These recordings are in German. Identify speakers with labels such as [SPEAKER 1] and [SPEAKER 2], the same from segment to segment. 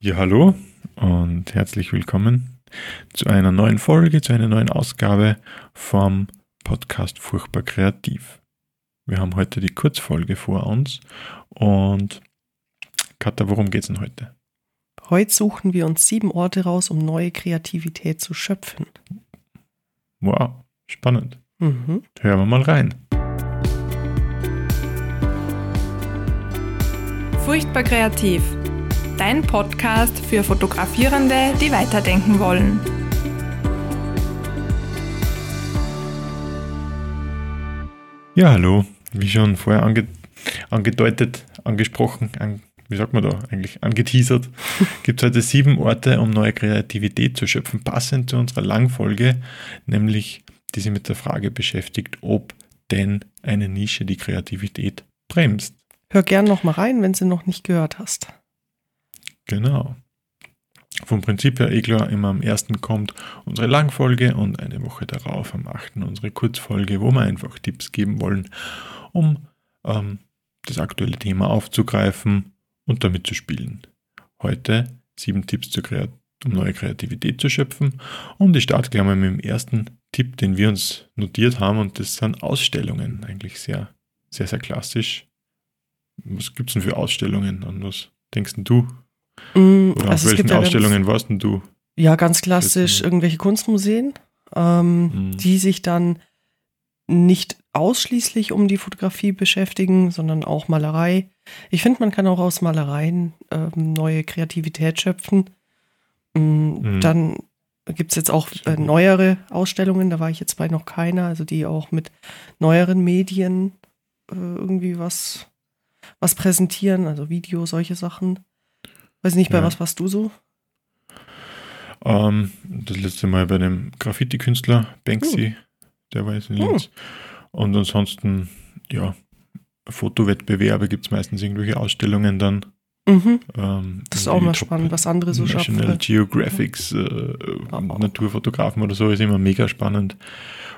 [SPEAKER 1] Ja, hallo und herzlich willkommen zu einer neuen Folge, zu einer neuen Ausgabe vom Podcast Furchtbar Kreativ. Wir haben heute die Kurzfolge vor uns und Katha, worum geht es denn heute?
[SPEAKER 2] Heute suchen wir uns sieben Orte raus, um neue Kreativität zu schöpfen.
[SPEAKER 1] Wow, spannend.
[SPEAKER 2] Mhm.
[SPEAKER 1] Hören wir mal rein.
[SPEAKER 3] Furchtbar kreativ dein Podcast für Fotografierende, die weiterdenken wollen.
[SPEAKER 1] Ja, hallo. Wie schon vorher ange angedeutet, angesprochen, an, wie sagt man da eigentlich, angeteasert, gibt es heute sieben Orte, um neue Kreativität zu schöpfen, passend zu unserer Langfolge, nämlich die sich mit der Frage beschäftigt, ob denn eine Nische die Kreativität bremst.
[SPEAKER 2] Hör gern noch mal rein, wenn du noch nicht gehört hast.
[SPEAKER 1] Genau. Vom Prinzip her eh klar, immer am ersten kommt unsere Langfolge und eine Woche darauf am 8. unsere Kurzfolge, wo wir einfach Tipps geben wollen, um ähm, das aktuelle Thema aufzugreifen und damit zu spielen. Heute sieben Tipps, um neue Kreativität zu schöpfen und ich starte gleich mal mit dem ersten Tipp, den wir uns notiert haben und das sind Ausstellungen. Eigentlich sehr, sehr, sehr klassisch. Was gibt es denn für Ausstellungen und was denkst du?
[SPEAKER 2] Mm,
[SPEAKER 1] also auf welchen Ausstellungen ja warst denn du?
[SPEAKER 2] Ja, ganz klassisch irgendwelche Kunstmuseen, ähm, mhm. die sich dann nicht ausschließlich um die Fotografie beschäftigen, sondern auch Malerei. Ich finde, man kann auch aus Malereien ähm, neue Kreativität schöpfen. Mm. Dann gibt es jetzt auch äh, neuere Ausstellungen, da war ich jetzt bei noch keiner, also die auch mit neueren Medien äh, irgendwie was, was präsentieren, also Video, solche Sachen. Weiß nicht, bei ja. was warst du so?
[SPEAKER 1] Ähm, das letzte Mal bei dem Graffiti-Künstler Banksy, hm. der war jetzt in Linz. Hm. Und ansonsten, ja, Fotowettbewerbe gibt es meistens irgendwelche Ausstellungen dann.
[SPEAKER 2] Mhm. Ähm, das ist auch mal spannend, was andere so
[SPEAKER 1] schaffen. National Geographics, äh, oh. Naturfotografen oder so ist immer mega spannend.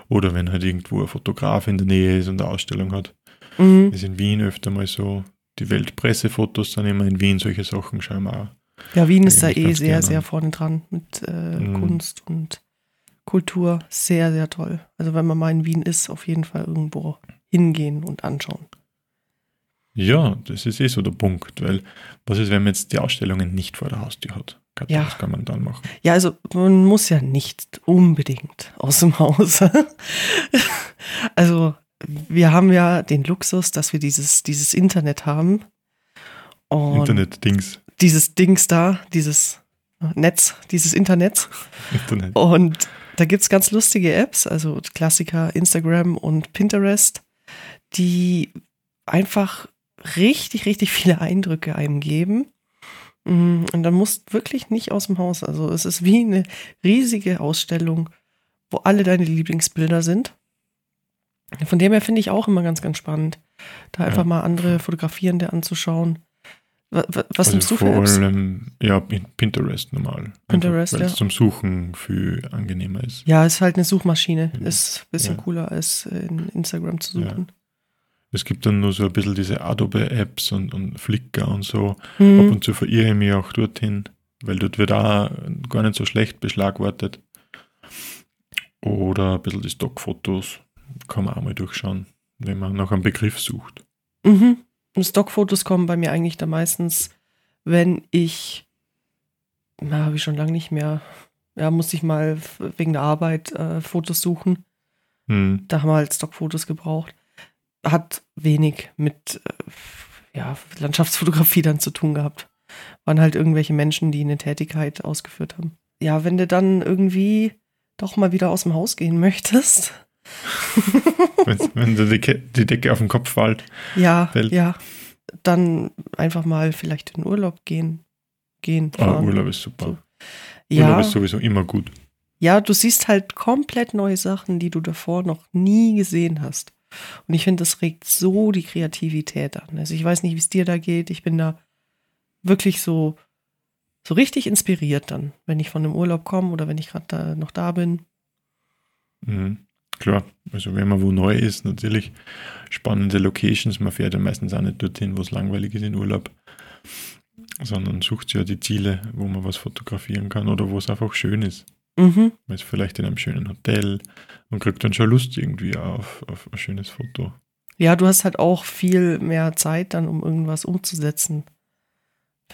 [SPEAKER 1] Oder wenn halt irgendwo ein Fotograf in der Nähe ist und eine Ausstellung hat. Mhm. Ist in Wien öfter mal so die Weltpressefotos sind immer in Wien, solche Sachen auch.
[SPEAKER 2] Ja, Wien ist da eh sehr, sehr vorne dran mit äh, mm. Kunst und Kultur. Sehr, sehr toll. Also wenn man mal in Wien ist, auf jeden Fall irgendwo hingehen und anschauen.
[SPEAKER 1] Ja, das ist eh so der Punkt, weil was ist, wenn man jetzt die Ausstellungen nicht vor der Haustür hat?
[SPEAKER 2] ja.
[SPEAKER 1] Was kann man dann machen?
[SPEAKER 2] Ja, also man muss ja nicht unbedingt aus dem Haus. also wir haben ja den Luxus, dass wir dieses, dieses Internet haben.
[SPEAKER 1] Internet-Dings.
[SPEAKER 2] Dieses Dings da, dieses Netz, dieses Internet. Internet. Und da gibt es ganz lustige Apps, also Klassiker Instagram und Pinterest, die einfach richtig, richtig viele Eindrücke einem geben. Mm, und dann musst wirklich nicht aus dem Haus. Also es ist wie eine riesige Ausstellung, wo alle deine Lieblingsbilder sind. Von dem her finde ich auch immer ganz, ganz spannend, da einfach ja. mal andere Fotografierende anzuschauen. Was, was also nimmst du für Apps?
[SPEAKER 1] Vor allem, ja, Pinterest normal.
[SPEAKER 2] Pinterest,
[SPEAKER 1] Weil ja. es zum Suchen viel angenehmer ist.
[SPEAKER 2] Ja, ist halt eine Suchmaschine. Ist ein bisschen ja. cooler als in Instagram zu suchen. Ja.
[SPEAKER 1] Es gibt dann nur so ein bisschen diese Adobe-Apps und, und Flickr und so. Mhm. Ab und zu verirre ich mich auch dorthin, weil dort wird auch gar nicht so schlecht beschlagwortet. Oder ein bisschen die Stockfotos kann man auch mal durchschauen, wenn man nach einem Begriff sucht.
[SPEAKER 2] Mhm. Stockfotos kommen bei mir eigentlich da meistens, wenn ich, na, habe ich schon lange nicht mehr, ja, muss ich mal wegen der Arbeit äh, Fotos suchen. Mhm. Da haben wir halt Stockfotos gebraucht. Hat wenig mit äh, ja, Landschaftsfotografie dann zu tun gehabt. Waren halt irgendwelche Menschen, die eine Tätigkeit ausgeführt haben. Ja, wenn du dann irgendwie doch mal wieder aus dem Haus gehen möchtest,
[SPEAKER 1] wenn die Decke, die Decke auf den Kopf fällt.
[SPEAKER 2] Ja, fällt. ja. Dann einfach mal vielleicht in Urlaub gehen. gehen
[SPEAKER 1] ah, Urlaub ist super. So. Ja. Urlaub ist sowieso immer gut.
[SPEAKER 2] Ja, du siehst halt komplett neue Sachen, die du davor noch nie gesehen hast. Und ich finde, das regt so die Kreativität an. Also ich weiß nicht, wie es dir da geht. Ich bin da wirklich so, so richtig inspiriert dann, wenn ich von einem Urlaub komme oder wenn ich gerade da noch da bin.
[SPEAKER 1] Mhm. Klar, also wenn man wo neu ist, natürlich spannende Locations. Man fährt ja meistens auch nicht dorthin, wo es langweilig ist in Urlaub. sondern sucht ja die Ziele, wo man was fotografieren kann oder wo es einfach schön ist.
[SPEAKER 2] Mhm.
[SPEAKER 1] Man ist vielleicht in einem schönen Hotel und kriegt dann schon Lust irgendwie auf, auf ein schönes Foto.
[SPEAKER 2] Ja, du hast halt auch viel mehr Zeit dann, um irgendwas umzusetzen.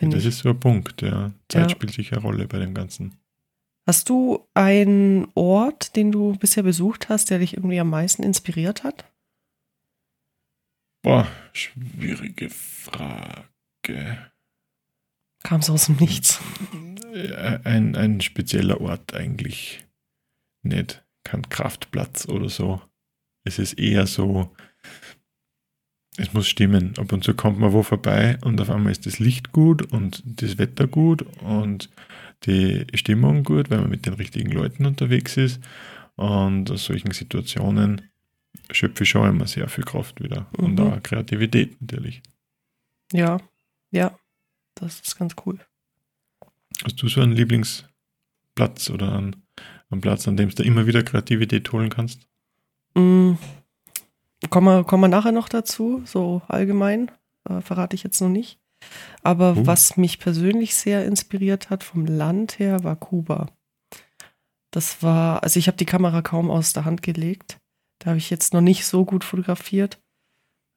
[SPEAKER 1] Ja, das
[SPEAKER 2] ich.
[SPEAKER 1] ist so ein Punkt, ja. Zeit
[SPEAKER 2] Ja.
[SPEAKER 1] spielt sicher eine Rolle bei dem Ganzen.
[SPEAKER 2] Hast du einen Ort, den du bisher besucht hast, der dich irgendwie am meisten inspiriert hat?
[SPEAKER 1] Boah, schwierige Frage.
[SPEAKER 2] Kam so aus dem Nichts.
[SPEAKER 1] Ein, ein spezieller Ort eigentlich nicht. Kein Kraftplatz oder so. Es ist eher so, es muss stimmen. Ab und zu kommt man wo vorbei und auf einmal ist das Licht gut und das Wetter gut und die Stimmung gut, weil man mit den richtigen Leuten unterwegs ist. Und aus solchen Situationen schöpfe ich schon immer sehr viel Kraft wieder. Und
[SPEAKER 2] Mhm.
[SPEAKER 1] auch Kreativität natürlich.
[SPEAKER 2] Ja, ja, das ist ganz cool.
[SPEAKER 1] Hast du so einen Lieblingsplatz oder einen, einen Platz, an dem du immer wieder Kreativität holen kannst?
[SPEAKER 2] Mm, kommen, wir, kommen wir nachher noch dazu, so allgemein, äh, verrate ich jetzt noch nicht. Aber
[SPEAKER 1] Oh.
[SPEAKER 2] was mich persönlich sehr inspiriert hat vom Land her, war Kuba. Das war, also ich habe die Kamera kaum aus der Hand gelegt. Da habe ich jetzt noch nicht so gut fotografiert.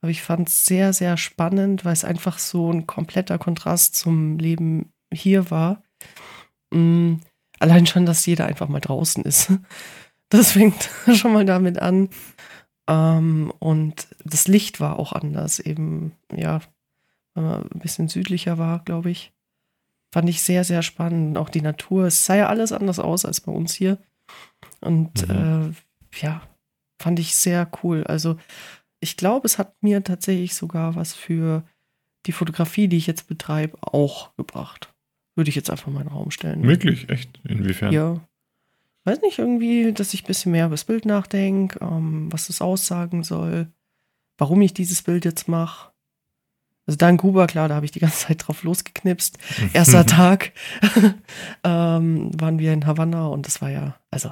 [SPEAKER 2] Aber ich fand es sehr, sehr spannend, weil es einfach so ein kompletter Kontrast zum Leben hier war. Mm, allein schon, dass jeder einfach mal draußen ist. Das fängt schon mal damit an. Ähm, und das Licht war auch anders, eben, ja, weil man ein bisschen südlicher war, glaube ich. Fand ich sehr, sehr spannend. Auch die Natur, es sah ja alles anders aus als bei uns hier. Und
[SPEAKER 1] Mhm.
[SPEAKER 2] äh, ja, fand ich sehr cool. Also ich glaube, es hat mir tatsächlich sogar was für die Fotografie, die ich jetzt betreibe, auch gebracht. Würde ich jetzt einfach mal in den Raum stellen.
[SPEAKER 1] Wirklich? Echt? Inwiefern?
[SPEAKER 2] Ja. Weiß nicht, irgendwie, dass ich ein bisschen mehr über das Bild nachdenke, ähm, was es aussagen soll, warum ich dieses Bild jetzt mache. Also da in Kuba, klar, da habe ich die ganze Zeit drauf losgeknipst. Erster Tag ähm, waren wir in Havanna und das war ja, also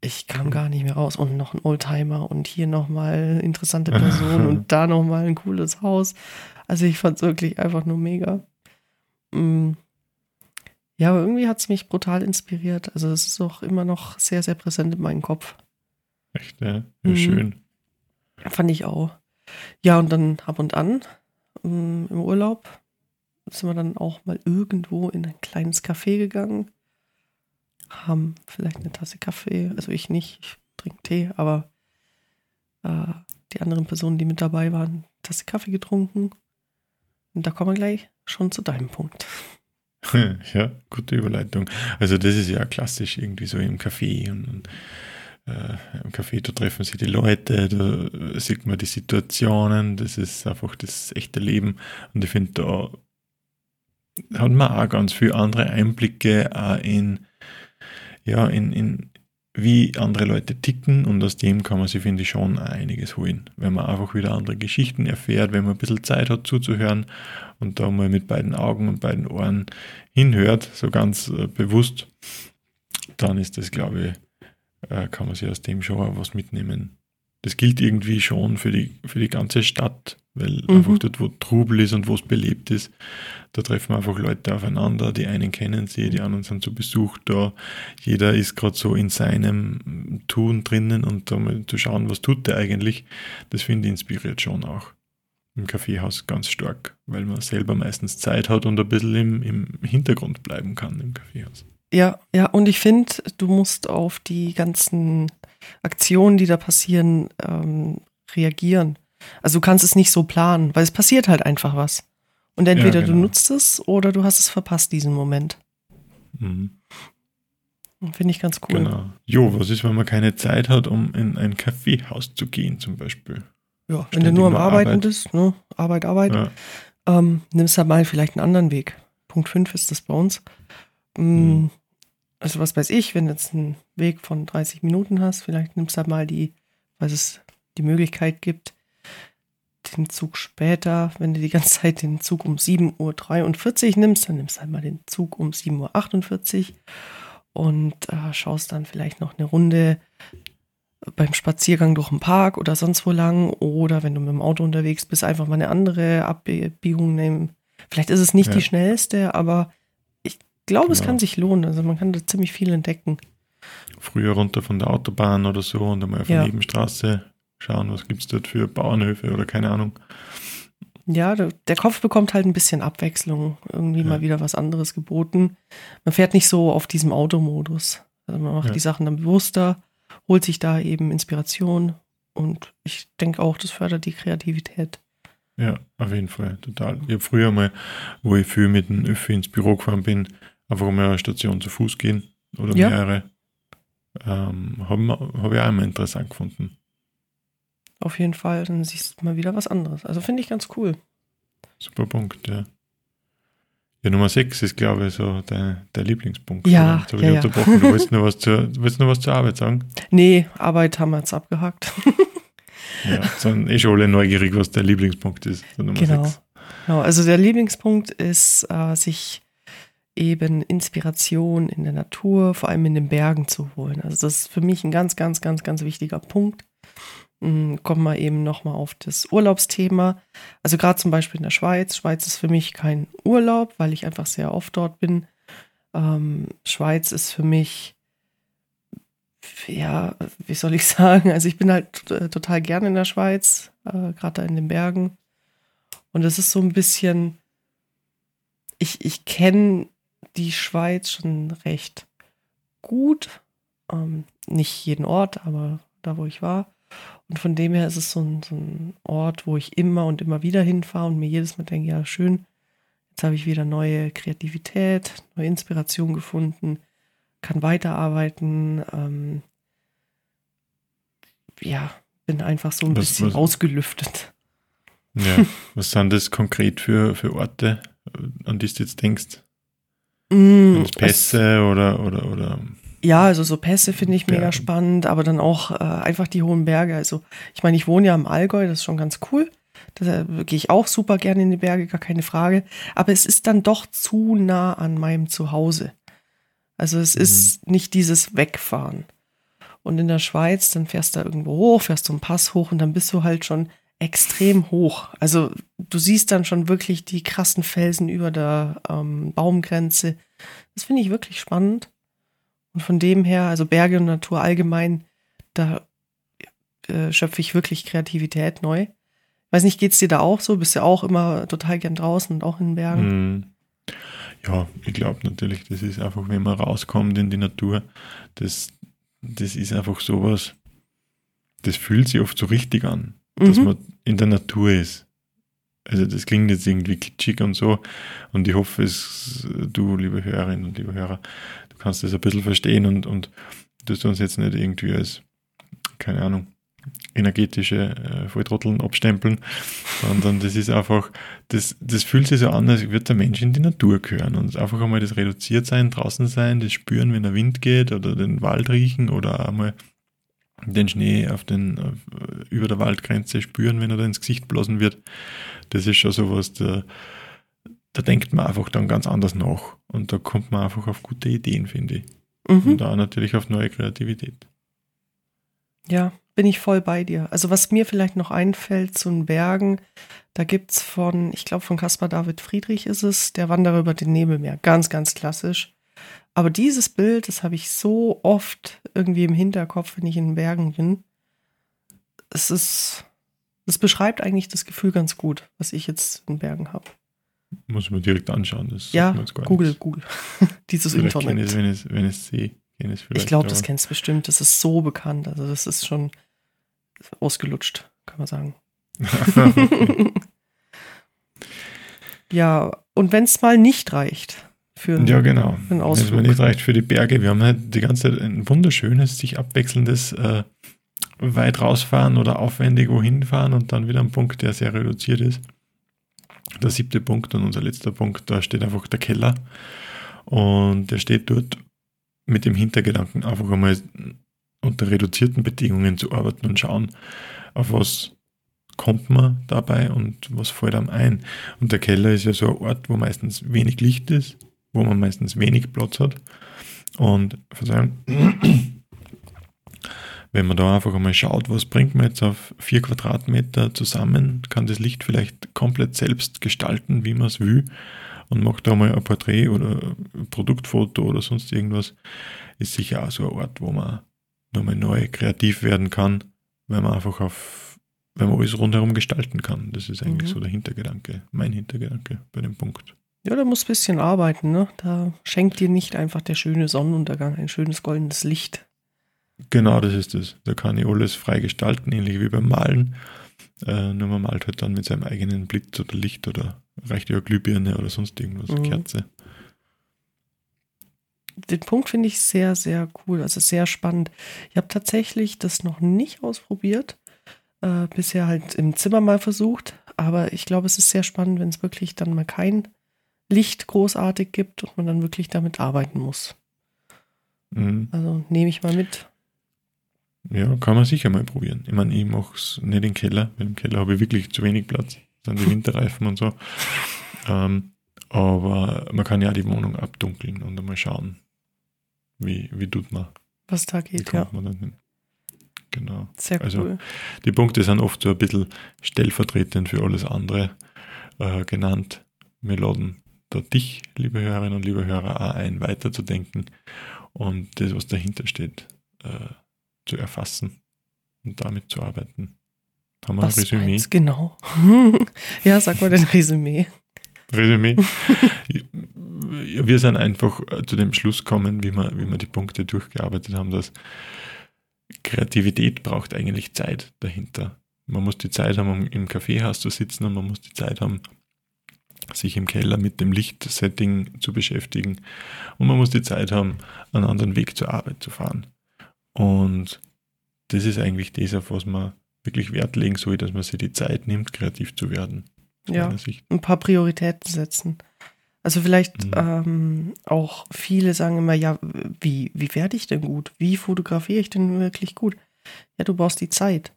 [SPEAKER 2] ich kam gar nicht mehr raus. Und noch ein Oldtimer und hier nochmal interessante Person und da nochmal ein cooles Haus. Also ich fand es wirklich einfach nur mega. Mm. Ja, aber irgendwie hat es mich brutal inspiriert. Also es ist auch immer noch sehr, sehr präsent in meinem Kopf.
[SPEAKER 1] Echt, ja. ja
[SPEAKER 2] Mhm.
[SPEAKER 1] Schön.
[SPEAKER 2] Fand ich auch. Ja, und dann ab und an mm, im Urlaub sind wir dann auch mal irgendwo in ein kleines Café gegangen. Haben vielleicht eine Tasse Kaffee. Also ich nicht, ich trinke Tee, aber äh, die anderen Personen, die mit dabei waren, eine Tasse Kaffee getrunken. Und da kommen wir gleich schon zu deinem Punkt.
[SPEAKER 1] Ja, gute Überleitung. Also das ist ja klassisch irgendwie so im Café und, und äh, im Café, da treffen sich die Leute, da sieht man die Situationen, das ist einfach das echte Leben und ich finde, da hat man auch ganz viele andere Einblicke auch in, ja, in, in wie andere Leute ticken und aus dem kann man sich, finde ich, schon einiges holen, wenn man einfach wieder andere Geschichten erfährt, wenn man ein bisschen Zeit hat zuzuhören und da mal mit beiden Augen und beiden Ohren hinhört, so ganz äh, bewusst, dann ist das, glaube ich, äh, kann man sich aus dem schon was mitnehmen. Das gilt irgendwie schon für die, für die ganze Stadt, weil
[SPEAKER 2] Mhm.
[SPEAKER 1] einfach dort, wo Trubel ist und wo es belebt ist, da treffen einfach Leute aufeinander, die einen kennen sie, die anderen sind zu Besuch da. Jeder ist gerade so in seinem Tun drinnen und da mal zu schauen, was tut der eigentlich, das finde ich inspiriert schon auch im Kaffeehaus ganz stark, weil man selber meistens Zeit hat und ein bisschen im, im Hintergrund bleiben kann im Kaffeehaus.
[SPEAKER 2] Ja, ja, und ich finde, du musst auf die ganzen Aktionen, die da passieren, ähm, reagieren. Also du kannst es nicht so planen, weil es passiert halt einfach was. Und entweder
[SPEAKER 1] Ja,
[SPEAKER 2] du
[SPEAKER 1] genau.
[SPEAKER 2] nutzt es oder du hast es verpasst, diesen Moment.
[SPEAKER 1] Mhm.
[SPEAKER 2] Finde ich ganz cool.
[SPEAKER 1] Genau. Jo, was ist, wenn man keine Zeit hat, um in ein Kaffeehaus zu gehen, zum Beispiel?
[SPEAKER 2] Ja, wenn du nur am Arbeiten
[SPEAKER 1] Arbeit.
[SPEAKER 2] bist, ne? Arbeit, Arbeit,
[SPEAKER 1] Ja.
[SPEAKER 2] ähm, nimmst halt mal vielleicht einen anderen Weg. Punkt 5 ist das bei uns. Mm,
[SPEAKER 1] Mhm.
[SPEAKER 2] Also was weiß ich, wenn du jetzt einen Weg von 30 Minuten hast, vielleicht nimmst du halt mal die, weil es die Möglichkeit gibt, den Zug später, wenn du die ganze Zeit den Zug um 7.43 Uhr nimmst, dann nimmst du halt mal den Zug um 7.48 Uhr und äh, schaust dann vielleicht noch eine Runde beim Spaziergang durch den Park oder sonst wo lang. Oder wenn du mit dem Auto unterwegs bist, einfach mal eine andere Abbiegung nehmen, Vielleicht ist es nicht ja. die schnellste, aber glaube, genau. es kann sich lohnen. Also man kann da ziemlich viel entdecken.
[SPEAKER 1] Früher runter von der Autobahn oder so und einmal auf ja. der Nebenstraße schauen, was gibt es dort für Bauernhöfe oder keine Ahnung.
[SPEAKER 2] Ja, der Kopf bekommt halt ein bisschen Abwechslung, irgendwie ja. mal wieder was anderes geboten. Man fährt nicht so auf diesem Automodus. Also man macht ja. die Sachen dann bewusster, holt sich da eben Inspiration und ich denke auch, das fördert die Kreativität.
[SPEAKER 1] Ja, auf jeden Fall, total. Ich habe früher mal, wo ich viel mit dem Öffi ins Büro gefahren bin, einfach mal eine Station zu Fuß gehen oder ja. mehrere. Ähm, Habe hab ich auch immer interessant gefunden.
[SPEAKER 2] Auf jeden Fall, dann siehst du mal wieder was anderes. Also finde ich ganz cool.
[SPEAKER 1] Super Punkt, ja. Ja, Nummer 6 ist, glaube ich, so der, der Lieblingspunkt.
[SPEAKER 2] Ja, so ja, ja.
[SPEAKER 1] Du willst nur, was zur, willst nur was zur Arbeit sagen?
[SPEAKER 2] Nee, Arbeit haben wir jetzt abgehakt.
[SPEAKER 1] ja, sind eh schon alle neugierig, was der Lieblingspunkt ist.
[SPEAKER 2] Genau. 6. genau. Also der Lieblingspunkt ist, äh, sich eben Inspiration in der Natur, vor allem in den Bergen zu holen. Also das ist für mich ein ganz, ganz, ganz, ganz wichtiger Punkt. Hm, kommen wir eben nochmal auf das Urlaubsthema. Also gerade zum Beispiel in der Schweiz. Schweiz ist für mich kein Urlaub, weil ich einfach sehr oft dort bin. Ähm, Schweiz ist für mich, ja, wie soll ich sagen? Also ich bin halt äh, total gerne in der Schweiz, äh, gerade da in den Bergen. Und es ist so ein bisschen, ich, ich kenne die Schweiz schon recht gut. Ähm, nicht jeden Ort, aber da, wo ich war. Und von dem her ist es so ein, so ein Ort, wo ich immer und immer wieder hinfahre und mir jedes Mal denke, ja, schön, jetzt habe ich wieder neue Kreativität, neue Inspiration gefunden, kann weiterarbeiten. Ähm, ja, bin einfach so ein was, bisschen was, ausgelüftet.
[SPEAKER 1] Ja, was sind das konkret für, für Orte, an die du jetzt denkst?
[SPEAKER 2] Mm,
[SPEAKER 1] Pässe oder, oder, oder
[SPEAKER 2] ja, also so Pässe finde ich mega ja. spannend, aber dann auch äh, einfach die hohen Berge. Also ich meine, ich wohne ja im Allgäu, das ist schon ganz cool. Da gehe ich auch super gerne in die Berge, gar keine Frage. Aber es ist dann doch zu nah an meinem Zuhause. Also es mhm. ist nicht dieses Wegfahren. Und in der Schweiz, dann fährst du da irgendwo hoch, fährst zum Pass hoch und dann bist du halt schon extrem hoch. Also du siehst dann schon wirklich die krassen Felsen über der ähm, Baumgrenze. Das finde ich wirklich spannend. Und von dem her, also Berge und Natur allgemein, da äh, schöpfe ich wirklich Kreativität neu. Weiß nicht, geht es dir da auch so? Bist ja auch immer total gern draußen und auch in den Bergen?
[SPEAKER 1] Mm. Ja, ich glaube natürlich, das ist einfach, wenn man rauskommt in die Natur, das, das ist einfach sowas, das fühlt sich oft so richtig an, mhm. dass man in der Natur ist. Also das klingt jetzt irgendwie kitschig und so. Und ich hoffe, es, du, liebe Hörerinnen und liebe Hörer, kannst das ein bisschen verstehen und, und dass du uns jetzt nicht irgendwie als, keine Ahnung, energetische äh, Volltrotteln abstempeln, sondern das ist einfach, das, das fühlt sich so an, als würde der Mensch in die Natur gehören und einfach einmal das reduziert sein, draußen sein, das spüren, wenn der Wind geht oder den Wald riechen oder einmal den Schnee auf den, auf, über der Waldgrenze spüren, wenn er da ins Gesicht blasen wird. Das ist schon sowas, da, da denkt man einfach dann ganz anders nach. Und da kommt man einfach auf gute Ideen, finde ich. Mhm. Und da natürlich auf neue Kreativität.
[SPEAKER 2] Ja, bin ich voll bei dir. Also was mir vielleicht noch einfällt zu den Bergen, da gibt es von, ich glaube von Caspar David Friedrich ist es, der Wanderer über den Nebelmeer. Ganz, ganz klassisch. Aber dieses Bild, das habe ich so oft irgendwie im Hinterkopf, wenn ich in den Bergen bin. Es ist, es beschreibt eigentlich das Gefühl ganz gut, was ich jetzt in Bergen habe.
[SPEAKER 1] Muss ich mir direkt anschauen. Das
[SPEAKER 2] ja, Google, nichts. Google. Dieses
[SPEAKER 1] vielleicht
[SPEAKER 2] Internet.
[SPEAKER 1] Ich es, wenn es wenn ich's sehe.
[SPEAKER 2] Ich glaube, das kennst du bestimmt. Das ist so bekannt. Also das ist schon ausgelutscht, kann man sagen. ja, und wenn es mal nicht reicht für
[SPEAKER 1] Ja, genau. Wenn es mal nicht reicht für die Berge. Wir haben halt die ganze Zeit ein wunderschönes, sich abwechselndes äh, weit rausfahren oder aufwendig wohin fahren und dann wieder ein Punkt, der sehr reduziert ist der siebte Punkt und unser letzter Punkt, da steht einfach der Keller. Und der steht dort mit dem Hintergedanken, einfach einmal unter reduzierten Bedingungen zu arbeiten und schauen, auf was kommt man dabei und was fällt einem ein. Und der Keller ist ja so ein Ort, wo meistens wenig Licht ist, wo man meistens wenig Platz hat. Und Verzeihung, wenn man da einfach einmal schaut, was bringt man jetzt auf vier Quadratmeter zusammen, kann das Licht vielleicht komplett selbst gestalten, wie man es will und macht da mal ein Porträt oder ein Produktfoto oder sonst irgendwas, ist sicher auch so ein Ort, wo man nochmal neu kreativ werden kann, weil man einfach auf, wenn man alles rundherum gestalten kann. Das ist eigentlich mhm. so der Hintergedanke, mein Hintergedanke bei dem Punkt.
[SPEAKER 2] Ja, da muss ein bisschen arbeiten, ne? Da schenkt dir nicht einfach der schöne Sonnenuntergang ein schönes goldenes Licht.
[SPEAKER 1] Genau, das ist es. Da kann ich alles frei gestalten, ähnlich wie beim Malen. Äh, nur man malt halt dann mit seinem eigenen Blitz oder Licht oder reicht ja Glühbirne oder sonst irgendwas, mhm. Kerze.
[SPEAKER 2] Den Punkt finde ich sehr, sehr cool, also sehr spannend. Ich habe tatsächlich das noch nicht ausprobiert, äh, bisher halt im Zimmer mal versucht, aber ich glaube, es ist sehr spannend, wenn es wirklich dann mal kein Licht großartig gibt und man dann wirklich damit arbeiten muss. Mhm. Also nehme ich mal mit.
[SPEAKER 1] Ja, kann man sicher mal probieren. Ich meine, ich mache es nicht im Keller, weil im Keller habe ich wirklich zu wenig Platz. Das sind die Winterreifen und so. Ähm, aber man kann ja die Wohnung abdunkeln und einmal schauen, wie, wie tut man.
[SPEAKER 2] Was da geht, ja.
[SPEAKER 1] Genau.
[SPEAKER 2] Sehr also, cool.
[SPEAKER 1] Die Punkte sind oft so ein bisschen stellvertretend für alles andere äh, genannt. Wir laden da dich, liebe Hörerinnen und liebe Hörer, auch ein, weiterzudenken und das, was dahinter steht, äh, zu erfassen und damit zu arbeiten.
[SPEAKER 2] Haben wir was ein Resümee? Meinst, genau. ja, sag mal den Resümee.
[SPEAKER 1] Resümee. wir sind einfach äh, zu dem Schluss gekommen, wie wir, wie wir die Punkte durchgearbeitet haben, dass Kreativität braucht eigentlich Zeit dahinter. Man muss die Zeit haben, um im Kaffeehaus zu sitzen und man muss die Zeit haben, sich im Keller mit dem Lichtsetting zu beschäftigen. Und man muss die Zeit haben, einen anderen Weg zur Arbeit zu fahren. Und das ist eigentlich das, auf was man wirklich Wert legen soll, dass man sich die Zeit nimmt, kreativ zu werden.
[SPEAKER 2] Ja, ein paar Prioritäten setzen. Also vielleicht mhm. ähm, auch viele sagen immer, ja, wie, wie werde ich denn gut? Wie fotografiere ich denn wirklich gut? Ja, du brauchst die Zeit.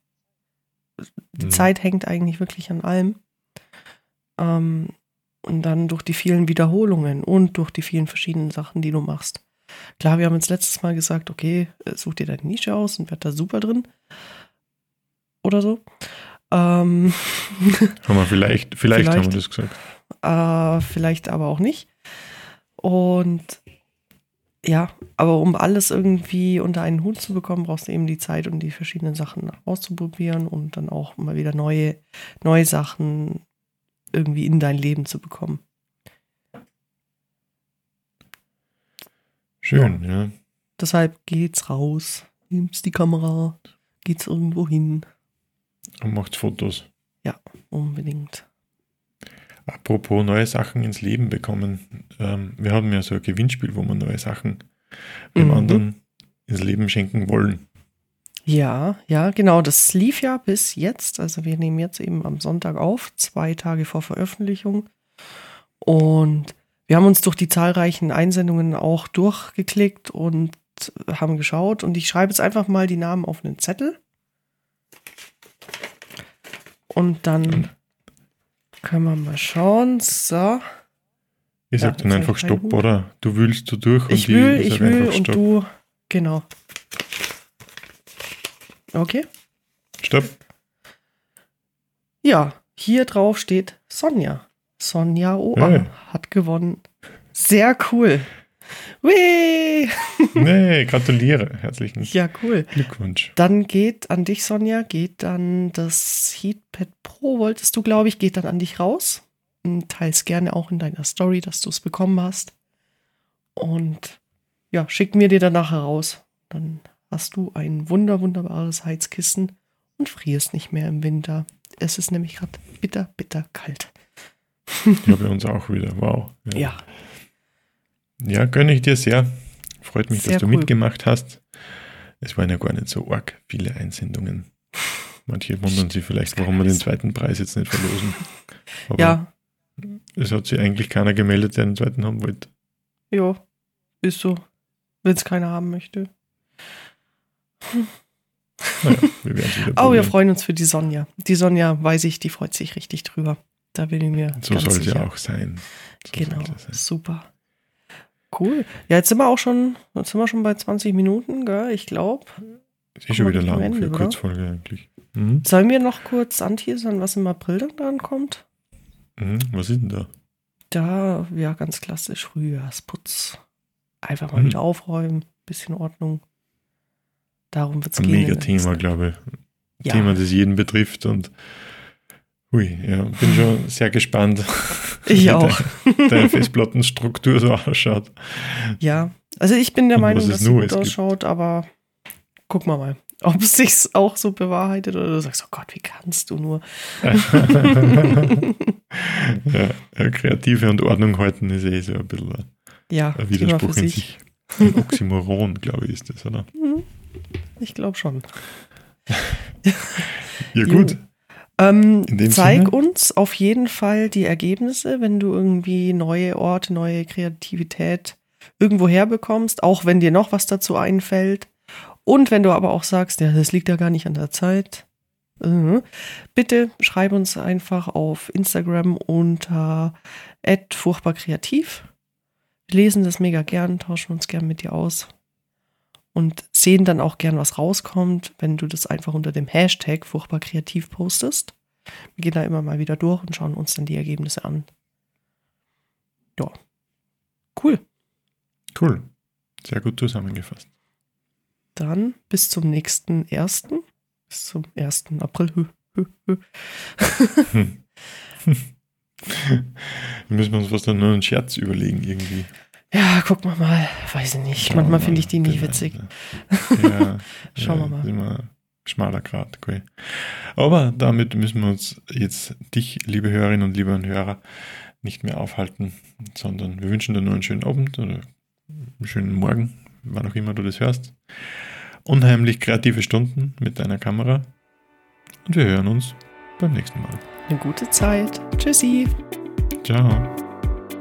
[SPEAKER 2] Die mhm. Zeit hängt eigentlich wirklich an allem. Ähm, und dann durch die vielen Wiederholungen und durch die vielen verschiedenen Sachen, die du machst. Klar, wir haben uns letztes Mal gesagt, okay, äh, such dir deine Nische aus und werd da super drin. Oder so. Ähm,
[SPEAKER 1] haben wir vielleicht, vielleicht, vielleicht haben wir das gesagt.
[SPEAKER 2] Äh, vielleicht aber auch nicht. Und ja, aber um alles irgendwie unter einen Hut zu bekommen, brauchst du eben die Zeit, um die verschiedenen Sachen auszuprobieren und dann auch mal wieder neue, neue Sachen irgendwie in dein Leben zu bekommen.
[SPEAKER 1] Schön, ja. ja.
[SPEAKER 2] Deshalb geht's raus, nimmt's die Kamera, geht's irgendwo hin.
[SPEAKER 1] Und macht Fotos.
[SPEAKER 2] Ja, unbedingt.
[SPEAKER 1] Apropos neue Sachen ins Leben bekommen. Ähm, wir haben ja so ein Gewinnspiel, wo wir neue Sachen dem mhm. anderen ins Leben schenken wollen.
[SPEAKER 2] Ja, ja, genau. Das lief ja bis jetzt. Also wir nehmen jetzt eben am Sonntag auf, zwei Tage vor Veröffentlichung. Und wir haben uns durch die zahlreichen Einsendungen auch durchgeklickt und haben geschaut. Und ich schreibe jetzt einfach mal die Namen auf einen Zettel. Und dann können wir mal schauen. So.
[SPEAKER 1] Ich sag ja, dann einfach Stopp, oder? Du wühlst du durch
[SPEAKER 2] ich und will, ich will und du, genau. Okay.
[SPEAKER 1] Stopp.
[SPEAKER 2] Ja, hier drauf steht Sonja. Sonja Oa hey. hat gewonnen. Sehr cool. Whee!
[SPEAKER 1] nee, gratuliere. Herzlichen
[SPEAKER 2] ja, cool.
[SPEAKER 1] Glückwunsch.
[SPEAKER 2] Dann geht an dich, Sonja, geht dann das Heatpad Pro, wolltest du, glaube ich, geht dann an dich raus. Teils gerne auch in deiner Story, dass du es bekommen hast. Und ja, schick mir dir dann nachher raus. Dann hast du ein wunder, wunderbares Heizkissen und frierst nicht mehr im Winter. Es ist nämlich gerade bitter, bitter kalt.
[SPEAKER 1] ja, bei uns auch wieder. Wow.
[SPEAKER 2] Ja. Ja,
[SPEAKER 1] ja gönne ich dir sehr. Freut mich, sehr dass du cool. mitgemacht hast. Es waren ja gar nicht so arg viele Einsendungen. Manche wundern sich vielleicht, warum wir den zweiten Preis jetzt nicht verlosen.
[SPEAKER 2] Aber ja.
[SPEAKER 1] Es hat sich eigentlich keiner gemeldet, der den zweiten haben wollte.
[SPEAKER 2] Ja, ist so. Wenn es keiner haben möchte. Naja, wir oh, wir freuen uns für die Sonja. Die Sonja, weiß ich, die freut sich richtig drüber. Da bin ich mir.
[SPEAKER 1] So soll es ja auch sein.
[SPEAKER 2] So genau, sein. super. Cool. Ja, jetzt sind wir auch schon, jetzt sind wir schon bei 20 Minuten, gell? Ich glaube.
[SPEAKER 1] Ist eh schon wieder lang Ende, für eine Kurzfolge eigentlich.
[SPEAKER 2] Mhm. Sollen wir noch kurz anteasern, was im April dann dran kommt?
[SPEAKER 1] Mhm. Was ist denn da?
[SPEAKER 2] Da, ja, ganz klassisch Frühjahrsputz. Einfach mal mhm. wieder aufräumen, bisschen Ordnung. Darum wird es gehen.
[SPEAKER 1] Ein mega Thema, glaube ich. Ja. Thema, das jeden betrifft und hui, ja, bin schon sehr gespannt.
[SPEAKER 2] Ich auch.
[SPEAKER 1] Deine Festplattenstruktur so ausschaut.
[SPEAKER 2] Ja, also ich bin der und Meinung, dass es gut ausschaut, aber gucken wir mal, ob es sich auch so bewahrheitet oder du sagst, oh Gott, wie kannst du nur?
[SPEAKER 1] ja, kreative und Ordnung halten ist eh so ein bisschen
[SPEAKER 2] ja,
[SPEAKER 1] ein Widerspruch in sich. Ein Oxymoron, glaube ich, ist das, oder? Mhm.
[SPEAKER 2] Ich glaube schon.
[SPEAKER 1] ja, gut.
[SPEAKER 2] Ähm, zeig Sinne? uns auf jeden Fall die Ergebnisse, wenn du irgendwie neue Orte, neue Kreativität irgendwo herbekommst, auch wenn dir noch was dazu einfällt. Und wenn du aber auch sagst, ja, das liegt ja gar nicht an der Zeit, äh, bitte schreib uns einfach auf Instagram unter furchtbarkreativ. Wir lesen das mega gern, tauschen uns gern mit dir aus und sehen dann auch gern, was rauskommt, wenn du das einfach unter dem Hashtag furchtbarkreativ postest. Wir gehen da immer mal wieder durch und schauen uns dann die Ergebnisse an. Ja. Cool.
[SPEAKER 1] Cool. Sehr gut zusammengefasst.
[SPEAKER 2] Dann bis zum nächsten ersten. Bis zum 1. April.
[SPEAKER 1] hm. müssen wir uns was dann nur einen Scherz überlegen irgendwie.
[SPEAKER 2] Ja, guck mal mal. Weiß ich nicht. Schauen Manchmal finde ich die nicht witzig.
[SPEAKER 1] Ja, Schauen ja, wir mal. Immer schmaler Grad. Okay. Aber damit müssen wir uns jetzt dich, liebe Hörerinnen und liebe Hörer, nicht mehr aufhalten, sondern wir wünschen dir nur einen schönen Abend oder einen schönen Morgen, wann auch immer du das hörst. Unheimlich kreative Stunden mit deiner Kamera. Und wir hören uns beim nächsten Mal.
[SPEAKER 2] Eine gute Zeit. Tschüssi.
[SPEAKER 1] Ciao.